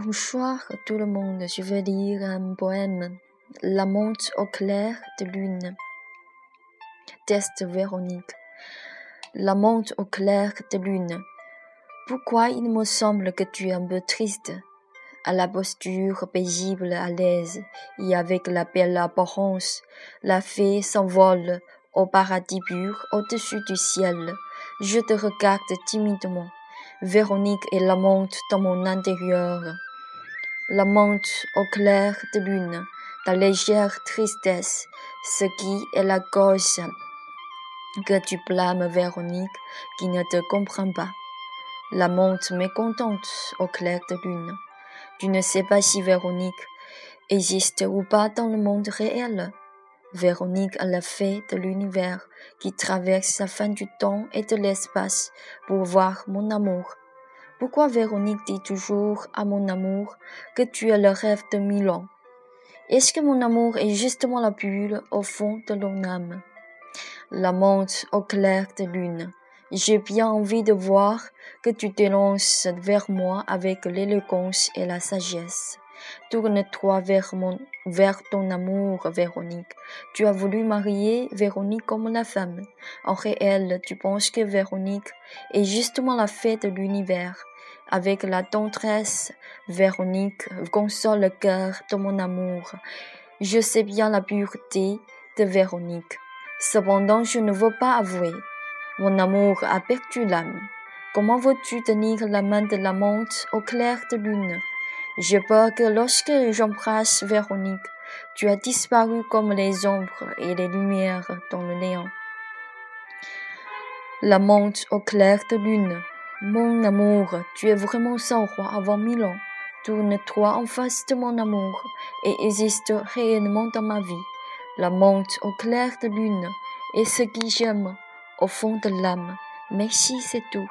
Bonsoir tout le monde, je vais lire un poème. La montre au clair de lune. Test Véronique. La montre au clair de lune. Pourquoi il me semble que tu es un peu triste? À la posture paisible, à l'aise, et avec la belle apparence, la fée s'envole au paradis pur au-dessus du ciel. Je te regarde timidement. Véronique est la montre dans mon intérieur la montre au clair de lune, ta légère tristesse, ce qui est la cause que tu blâmes Véronique qui ne te comprend pas. La montre mécontente au clair de lune. Tu ne sais pas si Véronique existe ou pas dans le monde réel. Véronique est la fée de l'univers qui traverse la fin du temps et de l'espace pour voir mon amour. Pourquoi Véronique dit toujours à mon amour que tu es le rêve de mille ans Est-ce que mon amour est justement la bulle au fond de ton âme? La montre au clair de lune. J'ai bien envie de voir que tu te lances vers moi avec l'élégance et la sagesse. Tourne-toi vers, mon, vers ton amour, Véronique. Tu as voulu marier Véronique comme la femme. En réel, tu penses que Véronique est justement la fête de l'univers. Avec la tendresse, Véronique console le cœur de mon amour. Je sais bien la pureté de Véronique. Cependant, je ne veux pas avouer. Mon amour a perdu l'âme. Comment veux-tu tenir la main de l'amante au clair de lune? J'ai peur que lorsque j'embrasse Véronique, tu as disparu comme les ombres et les lumières dans le néant. La montre au clair de lune. Mon amour, tu es vraiment sans roi avant mille ans. Tourne-toi en face de mon amour et existe réellement dans ma vie. La montre au clair de lune est ce que j'aime au fond de l'âme. Merci, c'est tout.